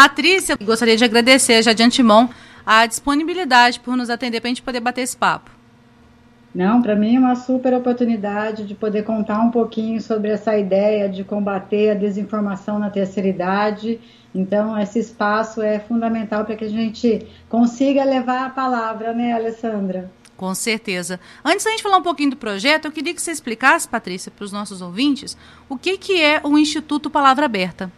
Patrícia, gostaria de agradecer já de antemão a disponibilidade por nos atender para a gente poder bater esse papo. Não, para mim é uma super oportunidade de poder contar um pouquinho sobre essa ideia de combater a desinformação na terceira idade. Então, esse espaço é fundamental para que a gente consiga levar a palavra, né, Alessandra? Com certeza. Antes da gente falar um pouquinho do projeto, eu queria que você explicasse, Patrícia, para os nossos ouvintes, o que, que é o Instituto Palavra Aberta.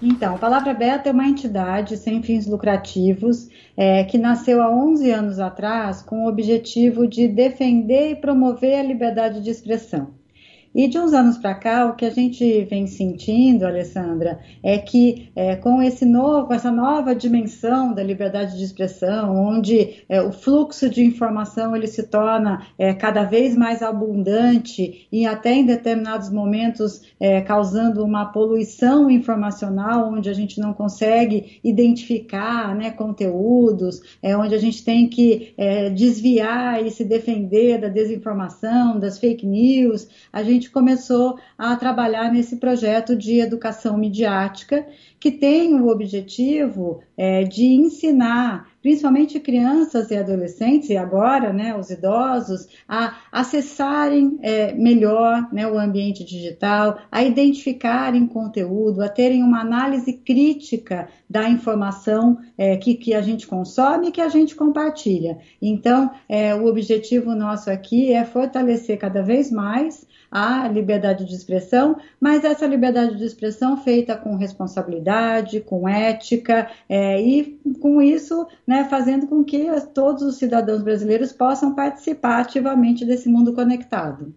Então, a Palavra Aberta é uma entidade sem fins lucrativos é, que nasceu há 11 anos atrás com o objetivo de defender e promover a liberdade de expressão. E de uns anos para cá, o que a gente vem sentindo, Alessandra, é que é, com esse novo, essa nova dimensão da liberdade de expressão, onde é, o fluxo de informação ele se torna é, cada vez mais abundante e até em determinados momentos é, causando uma poluição informacional, onde a gente não consegue identificar né, conteúdos, é, onde a gente tem que é, desviar e se defender da desinformação, das fake news, a gente gente começou a trabalhar nesse projeto de educação midiática, que tem o objetivo é, de ensinar, principalmente crianças e adolescentes, e agora né, os idosos, a acessarem é, melhor né, o ambiente digital, a identificarem conteúdo, a terem uma análise crítica da informação é, que, que a gente consome e que a gente compartilha. Então, é, o objetivo nosso aqui é fortalecer cada vez mais a liberdade de expressão, mas essa liberdade de expressão feita com responsabilidade, com ética é, e com isso, né, fazendo com que todos os cidadãos brasileiros possam participar ativamente desse mundo conectado.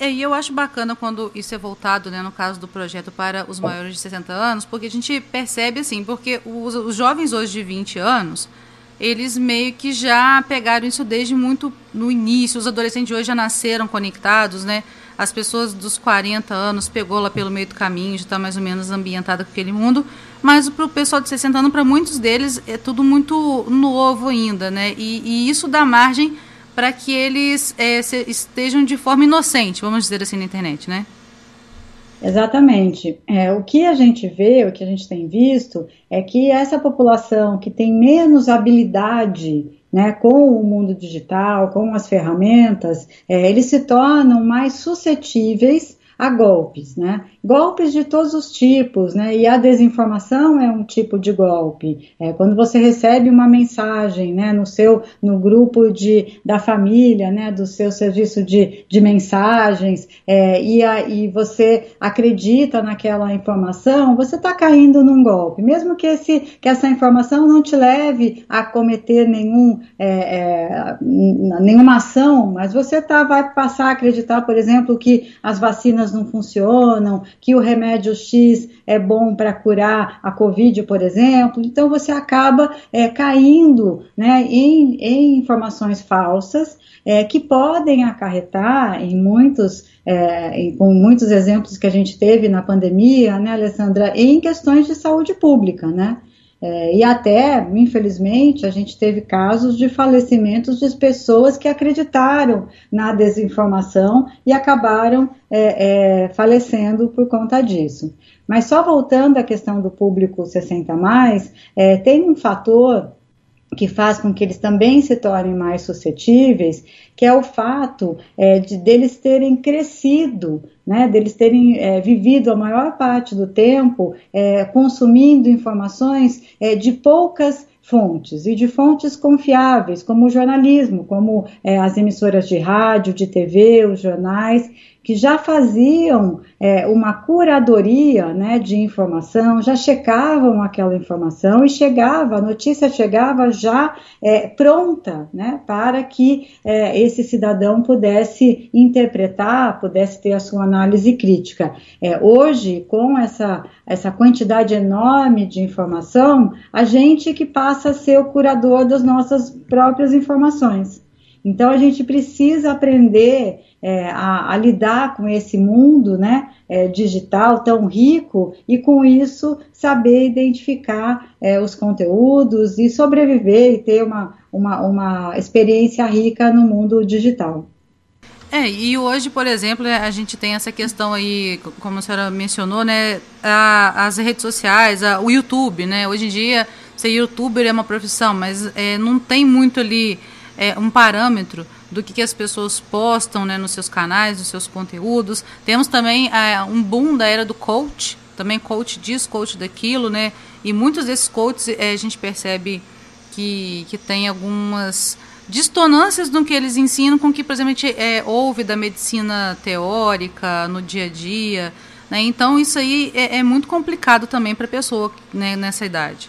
É, e eu acho bacana quando isso é voltado, né, no caso do projeto, para os maiores de 60 anos, porque a gente percebe assim, porque os, os jovens hoje de 20 anos, eles meio que já pegaram isso desde muito no início. Os adolescentes de hoje já nasceram conectados, né? As pessoas dos 40 anos pegou lá pelo meio do caminho, já está mais ou menos ambientada com aquele mundo. Mas para o pessoal de 60 anos, para muitos deles, é tudo muito novo ainda, né? E, e isso dá margem para que eles é, se, estejam de forma inocente, vamos dizer assim, na internet, né? Exatamente. É, o que a gente vê, o que a gente tem visto, é que essa população que tem menos habilidade né, com o mundo digital, com as ferramentas, é, eles se tornam mais suscetíveis a golpes, né? Golpes de todos os tipos, né? E a desinformação é um tipo de golpe. É quando você recebe uma mensagem, né, no seu, no grupo de, da família, né, do seu serviço de, de mensagens, é, e, a, e você acredita naquela informação, você está caindo num golpe. Mesmo que, esse, que essa informação não te leve a cometer nenhum, é, é, nenhuma ação, mas você tá, vai passar a acreditar, por exemplo, que as vacinas não funcionam, que o remédio X é bom para curar a Covid, por exemplo. Então você acaba é, caindo né, em, em informações falsas é, que podem acarretar em muitos, é, com muitos exemplos que a gente teve na pandemia, né, Alessandra, em questões de saúde pública, né? É, e até, infelizmente, a gente teve casos de falecimentos de pessoas que acreditaram na desinformação e acabaram é, é, falecendo por conta disso. Mas só voltando à questão do público 60 mais, é, tem um fator que faz com que eles também se tornem mais suscetíveis, que é o fato é, de deles terem crescido, né, deles terem é, vivido a maior parte do tempo é, consumindo informações é, de poucas fontes e de fontes confiáveis, como o jornalismo, como é, as emissoras de rádio, de TV, os jornais, que já faziam é, uma curadoria né, de informação, já checavam aquela informação e chegava, a notícia chegava já é, pronta né, para que é, esse cidadão pudesse interpretar, pudesse ter a sua análise crítica. É, hoje, com essa, essa quantidade enorme de informação, a gente que passa a ser o curador das nossas próprias informações. Então a gente precisa aprender é, a, a, lidar com esse mundo né, é, digital tão rico e com isso saber identificar é, os conteúdos e sobreviver e ter uma, uma, uma experiência rica no mundo digital. É, e hoje, por exemplo, é, a gente tem essa questão aí, como a senhora mencionou, né, a, as redes sociais, a, o YouTube, né, hoje em dia ser youtuber é uma profissão, mas é, não tem muito ali é, um parâmetro do que, que, as pessoas postam né, nos seus canais, nos seus conteúdos. Temos também é, um boom da era do coach, também coach disso, coach daquilo, né, e muitos desses coaches é, a gente percebe que, que tem algumas distonâncias no que eles ensinam com o que, por exemplo, a gente é, ouve da medicina teórica no dia a dia. Né? Então, isso aí é, é muito complicado também para a pessoa né, nessa idade.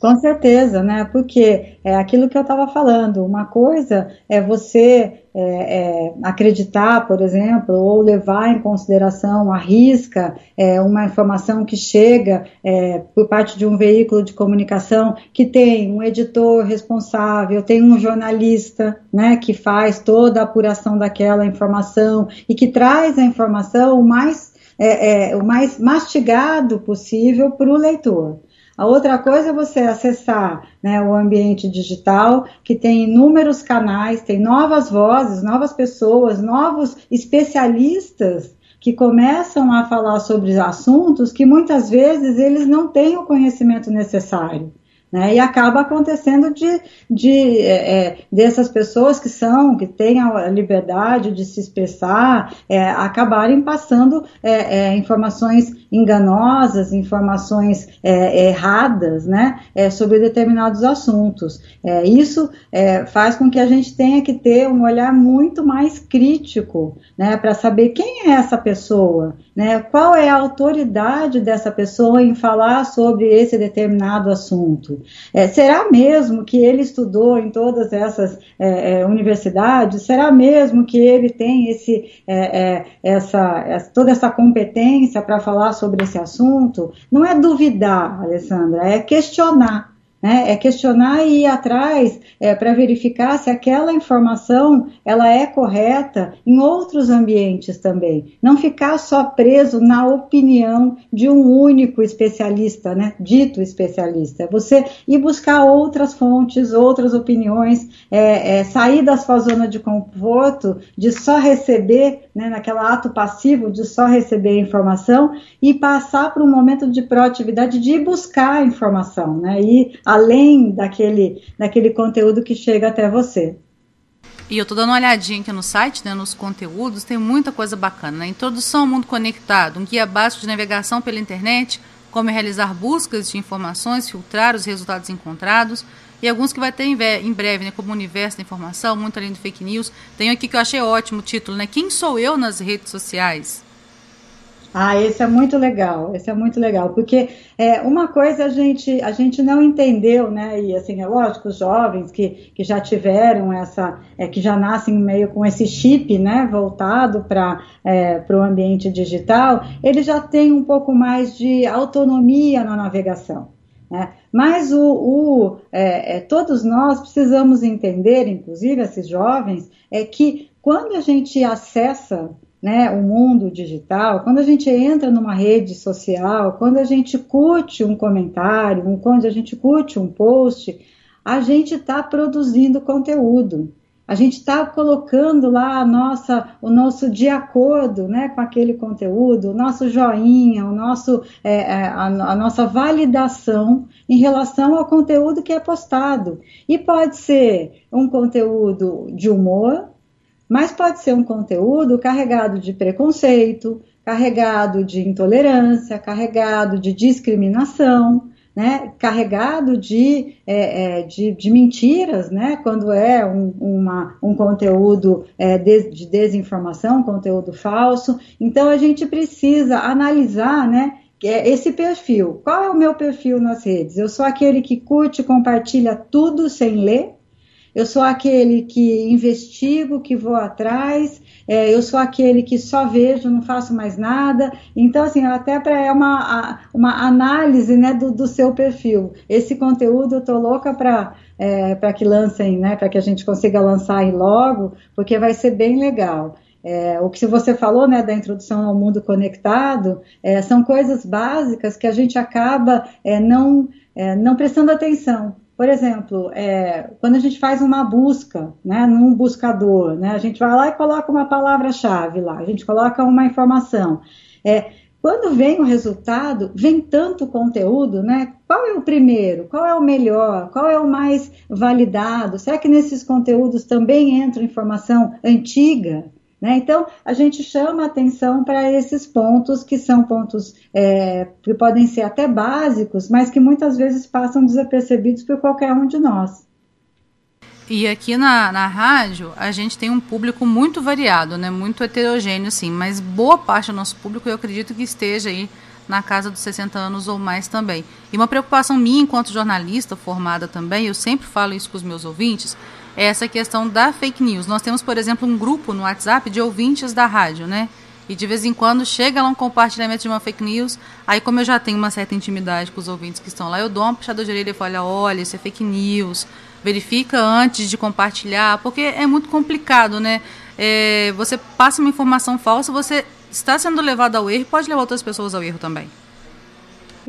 Com certeza, né? Porque é aquilo que eu estava falando. Uma coisa é você é, é, acreditar, por exemplo, ou levar em consideração a risca é, uma informação que chega é, por parte de um veículo de comunicação que tem um editor responsável, tem um jornalista, né, que faz toda a apuração daquela informação e que traz a informação o mais é, é, o mais mastigado possível para o leitor. A outra coisa é você acessar né, o ambiente digital, que tem inúmeros canais, tem novas vozes, novas pessoas, novos especialistas que começam a falar sobre assuntos que muitas vezes eles não têm o conhecimento necessário. Né? E acaba acontecendo de, de é, é, dessas pessoas que são, que têm a liberdade de se expressar, é, acabarem passando é, é informações enganosas, informações é, erradas, né, sobre determinados assuntos. isso faz com que a gente tenha que ter um olhar muito mais crítico, né, para saber quem é essa pessoa, né, qual é a autoridade dessa pessoa em falar sobre esse determinado assunto. É, será mesmo que ele estudou em todas essas é, é universidades? Será mesmo que ele tem esse, é, é, essa, essa, toda essa competência para falar sobre esse assunto? Não é duvidar, Alessandra, é questionar. Né? É questionar e ir atrás é, para verificar se aquela informação ela é correta em outros ambientes também. Não ficar só preso na opinião de um único especialista, né? dito especialista. Você ir buscar outras fontes, outras opiniões, é, é, sair da sua zona de conforto, de só receber, né, naquela ato passivo de só receber informação e passar para um momento de proatividade de ir buscar a informação, né? E além daquele, daquele conteúdo que chega até você. E eu tô dando uma olhadinha aqui no site, né, nos conteúdos, tem muita coisa bacana, né? Introdução ao mundo conectado, um guia básico de navegação pela internet, como realizar buscas de informações, filtrar os resultados encontrados, e alguns que vai ter em breve, né, como Universo da Informação, muito além do fake news. Tem aqui que eu achei ótimo o título, né? Quem sou eu nas redes sociais? Ah, esse é muito legal, esse é muito legal, porque é, uma coisa a gente, a gente não entendeu, né? E assim, é lógico, os jovens que, que já tiveram essa, é, que já nascem meio com esse chip, né, voltado para é, o ambiente digital, eles já têm um pouco mais de autonomia na navegação. Né? Mas o, o é, é, todos nós precisamos entender, inclusive esses jovens, é que quando a gente acessa né, o mundo digital, quando a gente entra numa rede social, quando a gente curte um comentário, quando a gente curte um post, a gente está produzindo conteúdo. A gente está colocando lá nossa, o nosso de acordo né, com aquele conteúdo, o nosso joinha, o nosso, é, é a, a nossa validação em relação ao conteúdo que é postado. E pode ser um conteúdo de humor, mas pode ser um conteúdo carregado de preconceito, carregado de intolerância, carregado de discriminação, né, carregado de, é, é, de, de, mentiras, né, quando é um, uma, um conteúdo é, de, de, desinformação, um conteúdo falso. Então a gente precisa analisar, né, é esse perfil. Qual é o meu perfil nas redes? Eu sou aquele que curte, compartilha tudo sem ler eu sou aquele que investigo, que vou atrás, é, eu sou aquele que só vejo, não faço mais nada. Então, assim, até para é uma, uma análise né, do, do seu perfil. Esse conteúdo eu estou louca para é, para que lancem, né, para que a gente consiga lançar aí logo, porque vai ser bem legal. É, o que você falou né, da introdução ao mundo conectado é, são coisas básicas que a gente acaba é, não, é, não prestando atenção por exemplo, é, quando a gente faz uma busca, né, num buscador, né, a gente vai lá e coloca uma palavra-chave lá, a gente coloca uma informação. É, quando vem o resultado, vem tanto conteúdo, né? Qual é o primeiro? Qual é o melhor? Qual é o mais validado? Será que nesses conteúdos também entra informação antiga? Né? Então, a gente chama atenção para esses pontos, que são pontos é, que podem ser até básicos, mas que muitas vezes passam desapercebidos por qualquer um de nós. E aqui na, na rádio, a gente tem um público muito variado, né? muito heterogêneo, sim, mas boa parte do nosso público eu acredito que esteja aí na casa dos 60 anos ou mais também. E uma preocupação minha, enquanto jornalista formada também, eu sempre falo isso com os meus ouvintes, essa questão da fake news. Nós temos, por exemplo, um grupo no WhatsApp de ouvintes da rádio, né? E de vez em quando chega lá um compartilhamento de uma fake news. Aí, como eu já tenho uma certa intimidade com os ouvintes que estão lá, eu dou uma puxada de orelha e falo: olha, isso é fake news verifica antes de compartilhar, porque é muito complicado, né? É, você passa uma informação falsa, você está sendo levado ao erro e pode levar outras pessoas ao erro também.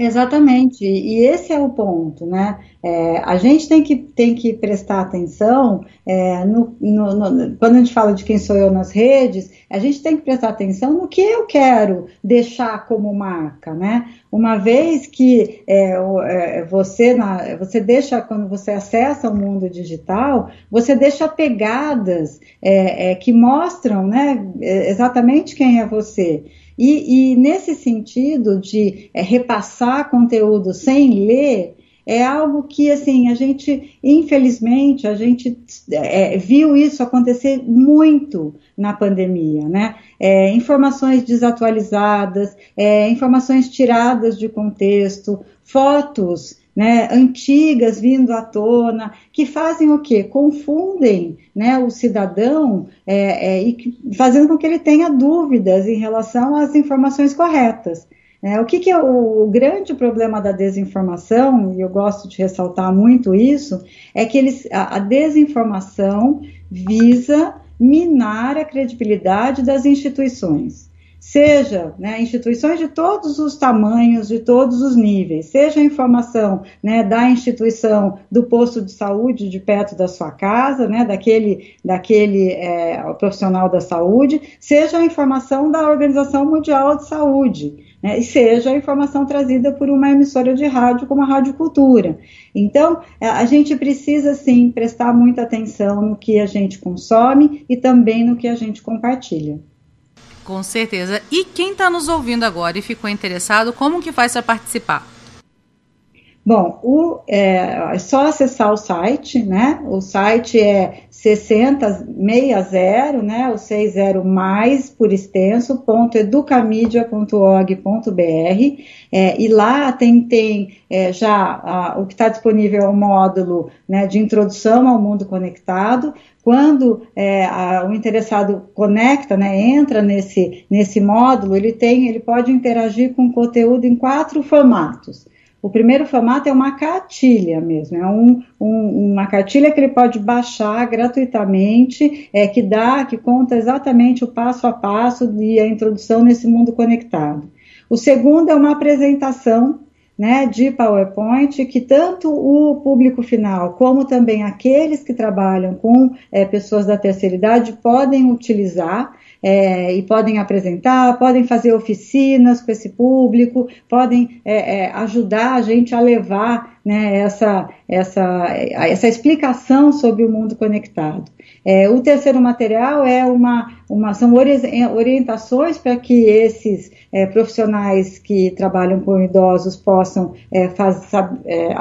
Exatamente, e esse é o ponto, né? É, a gente tem que, tem que prestar atenção é, no, no, no, quando a gente fala de quem sou eu nas redes, a gente tem que prestar atenção no que eu quero deixar como marca, né? Uma vez que é, é você, na, você deixa, quando você acessa o mundo digital, você deixa pegadas é, é, que mostram né, exatamente quem é você. E, e nesse sentido de é, repassar conteúdo sem ler, é algo que, assim, a gente, infelizmente, a gente é, viu isso acontecer muito na pandemia, né? É, informações desatualizadas, é, informações tiradas de contexto, fotos né, antigas vindo à tona, que fazem o quê? Confundem né, o cidadão é, é, e que, fazendo com que ele tenha dúvidas em relação às informações corretas. É, o que, que, é o, o, grande problema da desinformação, e eu gosto de ressaltar muito isso, é que eles, a, a desinformação visa minar a credibilidade das instituições seja né, instituições de todos os tamanhos, de todos os níveis, seja a informação né, da instituição do posto de saúde de perto da sua casa, né, daquele, daquele é, profissional da saúde, seja a informação da Organização Mundial de Saúde. Né, e seja a informação trazida por uma emissora de rádio como a Rádio Cultura. Então, é, a gente precisa sim prestar muita atenção no que a gente consome e também no que a gente compartilha. Com certeza. E quem está nos ouvindo agora e ficou interessado, como que faz para participar? Bom, o, é, é, só acessar o site, né? O site é 6060, né? O 60 mais por extenso, ponto educamídia.org.br é, e lá tem, tem é, já a, o que está disponível é o módulo né, de introdução ao mundo conectado, quando é, a, o interessado conecta, né, entra nesse, nesse módulo, ele tem, ele pode interagir com conteúdo em quatro formatos. O primeiro formato é uma cartilha mesmo, é um, um, uma cartilha que ele pode baixar gratuitamente, é, que dá, que conta exatamente o passo a passo e a introdução nesse mundo conectado. O segundo é uma apresentação né, de PowerPoint que tanto o público final como também aqueles que trabalham com é, pessoas da terceira idade podem utilizar é, e podem apresentar, podem fazer oficinas com esse público, podem é, ajudar a gente a levar né, essa, essa, essa explicação sobre o mundo conectado. O terceiro material é uma, uma são orientações para que esses é, profissionais que trabalham com idosos possam é, faz, é,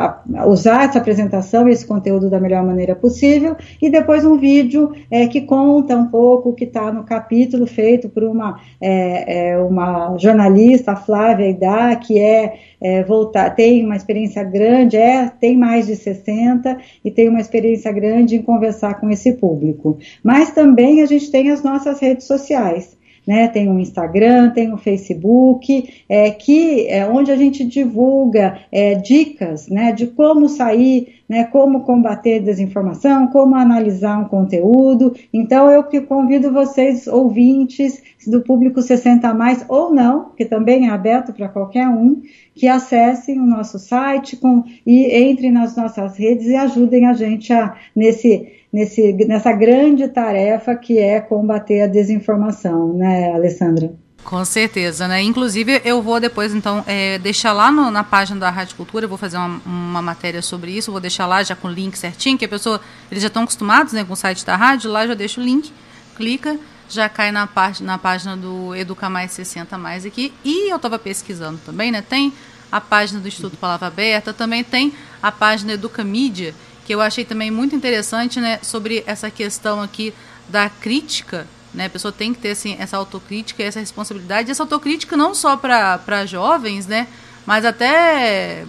usar essa apresentação, esse conteúdo da melhor maneira possível, e depois um vídeo é, que conta um pouco o que está no capítulo feito por uma, é, uma jornalista, a Flávia Idá, que é, voltar, tem uma experiência grande, é, tem mais de 60 e tem uma experiência grande em conversar com esse público. Mas também a gente tem as nossas redes sociais. né? Tem o Instagram, tem o Facebook, é, que é onde a gente divulga é, dicas, né? De como sair, né? Como combater desinformação, como analisar um conteúdo. Então eu que convido vocês ouvintes do público 60 a mais ou não, que também é aberto para qualquer um, que acessem o nosso site com, e entrem nas nossas redes e ajudem a gente a, nesse nesse, nessa grande tarefa que é combater a desinformação, né, Alessandra? Com certeza, né? Inclusive, eu vou depois, então, é, deixar lá no, na página da Rádio Cultura, eu vou fazer uma, uma, matéria sobre isso, vou deixar lá já com o link certinho, que a pessoa, eles já estão acostumados né, com o site da rádio, lá já deixo o link, clica, já cai na, parte, na página do Educa Mais 60 Mais aqui. E eu estava pesquisando também, né? Tem a página do Instituto Palavra Aberta, também tem a página Educa Mídia, que eu achei também muito interessante, né, sobre essa questão aqui da crítica, né, a pessoa tem que ter assim, essa autocrítica essa responsabilidade, essa autocrítica não só para jovens, né, mas até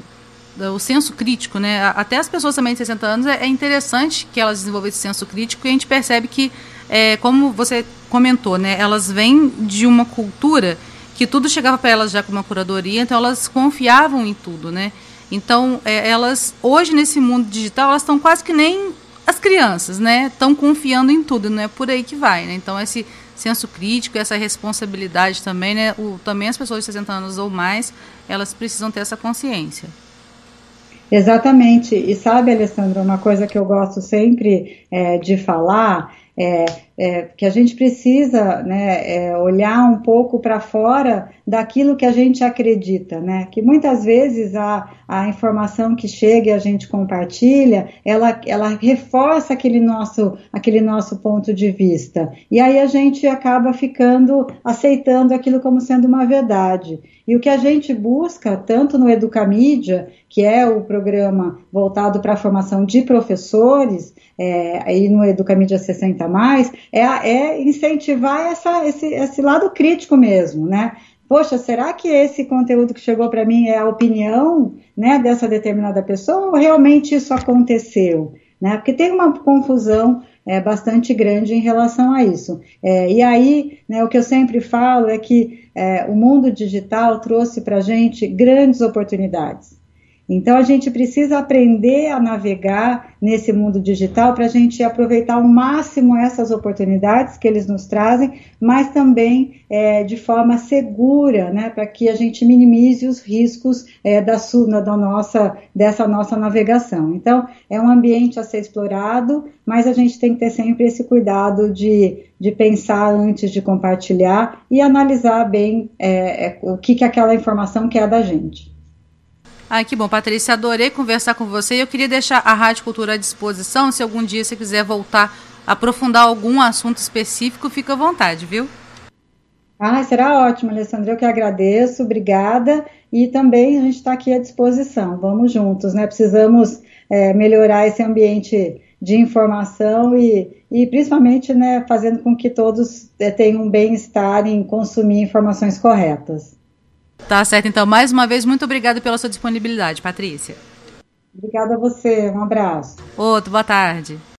o senso crítico, né, até as pessoas também de 60 anos, é, é interessante que elas desenvolvam esse senso crítico e a gente percebe que, é, como você comentou, né, elas vêm de uma cultura que tudo chegava para elas já com uma curadoria, então elas confiavam em tudo, né, então, é, elas, hoje nesse mundo digital, elas estão quase que nem as crianças, né? Estão confiando em tudo, não é por aí que vai, né? Então, esse senso crítico, essa responsabilidade também, né? O, também as pessoas de 60 anos ou mais, elas precisam ter essa consciência. Exatamente. E sabe, Alessandra, uma coisa que eu gosto sempre é, de falar é, é, que a gente precisa né, é, olhar um pouco para fora daquilo que a gente acredita, né? Que muitas vezes a, a informação que chega e a gente compartilha, ela, ela reforça aquele nosso, aquele nosso ponto de vista. E aí a gente acaba ficando aceitando aquilo como sendo uma verdade. E o que a gente busca, tanto no Educamídia, que é o programa voltado para a formação de professores, é, aí no Educamídia 60 mais, é, é incentivar essa, esse, esse lado crítico mesmo, né? Poxa, será que esse conteúdo que chegou para mim é a opinião né, dessa determinada pessoa ou realmente isso aconteceu? Né? Porque tem uma confusão é, bastante grande em relação a isso. É, e aí, né, o que eu sempre falo é que é, o mundo digital trouxe para a gente grandes oportunidades. Então a gente precisa aprender a navegar nesse mundo digital para a gente aproveitar ao máximo essas oportunidades que eles nos trazem, mas também é, de forma segura, né, para que a gente minimize os riscos é, da, da nossa, dessa nossa navegação. Então é um ambiente a ser explorado, mas a gente tem que ter sempre esse cuidado de, de pensar antes de compartilhar e analisar bem é, é o que, que aquela informação quer da gente. Ai, que bom, Patrícia, adorei conversar com você. Eu queria deixar a Rádio Cultura à disposição. Se algum dia você quiser voltar, aprofundar algum assunto específico, fica à vontade, viu? Ah, será ótimo, Alessandra. Eu que agradeço, obrigada. E também a gente está aqui à disposição. Vamos juntos, né? Precisamos é, melhorar esse ambiente de informação e, e principalmente né, fazendo com que todos é, tenham bem-estar em consumir informações corretas. Tá certo, então, mais uma vez, muito obrigada pela sua disponibilidade, Patrícia. Obrigada a você, um abraço. Outro, boa tarde.